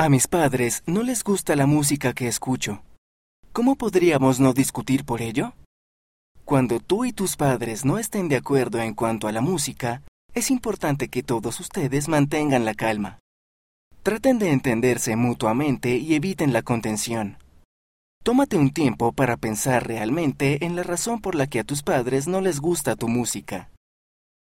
A mis padres no les gusta la música que escucho. ¿Cómo podríamos no discutir por ello? Cuando tú y tus padres no estén de acuerdo en cuanto a la música, es importante que todos ustedes mantengan la calma. Traten de entenderse mutuamente y eviten la contención. Tómate un tiempo para pensar realmente en la razón por la que a tus padres no les gusta tu música.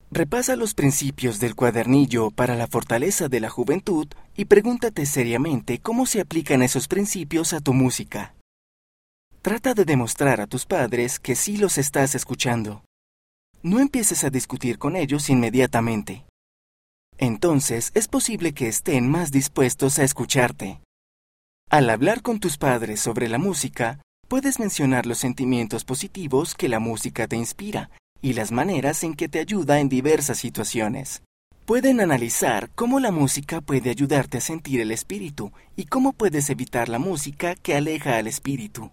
Repasa los principios del cuadernillo para la fortaleza de la juventud y pregúntate seriamente cómo se aplican esos principios a tu música. Trata de demostrar a tus padres que sí los estás escuchando. No empieces a discutir con ellos inmediatamente. Entonces es posible que estén más dispuestos a escucharte. Al hablar con tus padres sobre la música, puedes mencionar los sentimientos positivos que la música te inspira y las maneras en que te ayuda en diversas situaciones. Pueden analizar cómo la música puede ayudarte a sentir el espíritu y cómo puedes evitar la música que aleja al espíritu.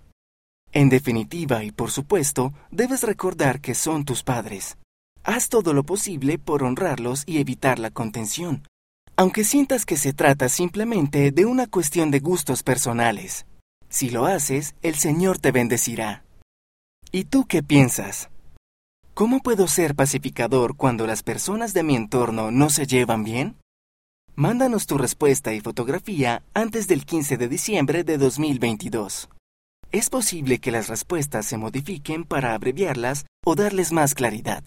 En definitiva y por supuesto, debes recordar que son tus padres. Haz todo lo posible por honrarlos y evitar la contención, aunque sientas que se trata simplemente de una cuestión de gustos personales. Si lo haces, el Señor te bendecirá. ¿Y tú qué piensas? ¿Cómo puedo ser pacificador cuando las personas de mi entorno no se llevan bien? Mándanos tu respuesta y fotografía antes del 15 de diciembre de 2022. Es posible que las respuestas se modifiquen para abreviarlas o darles más claridad.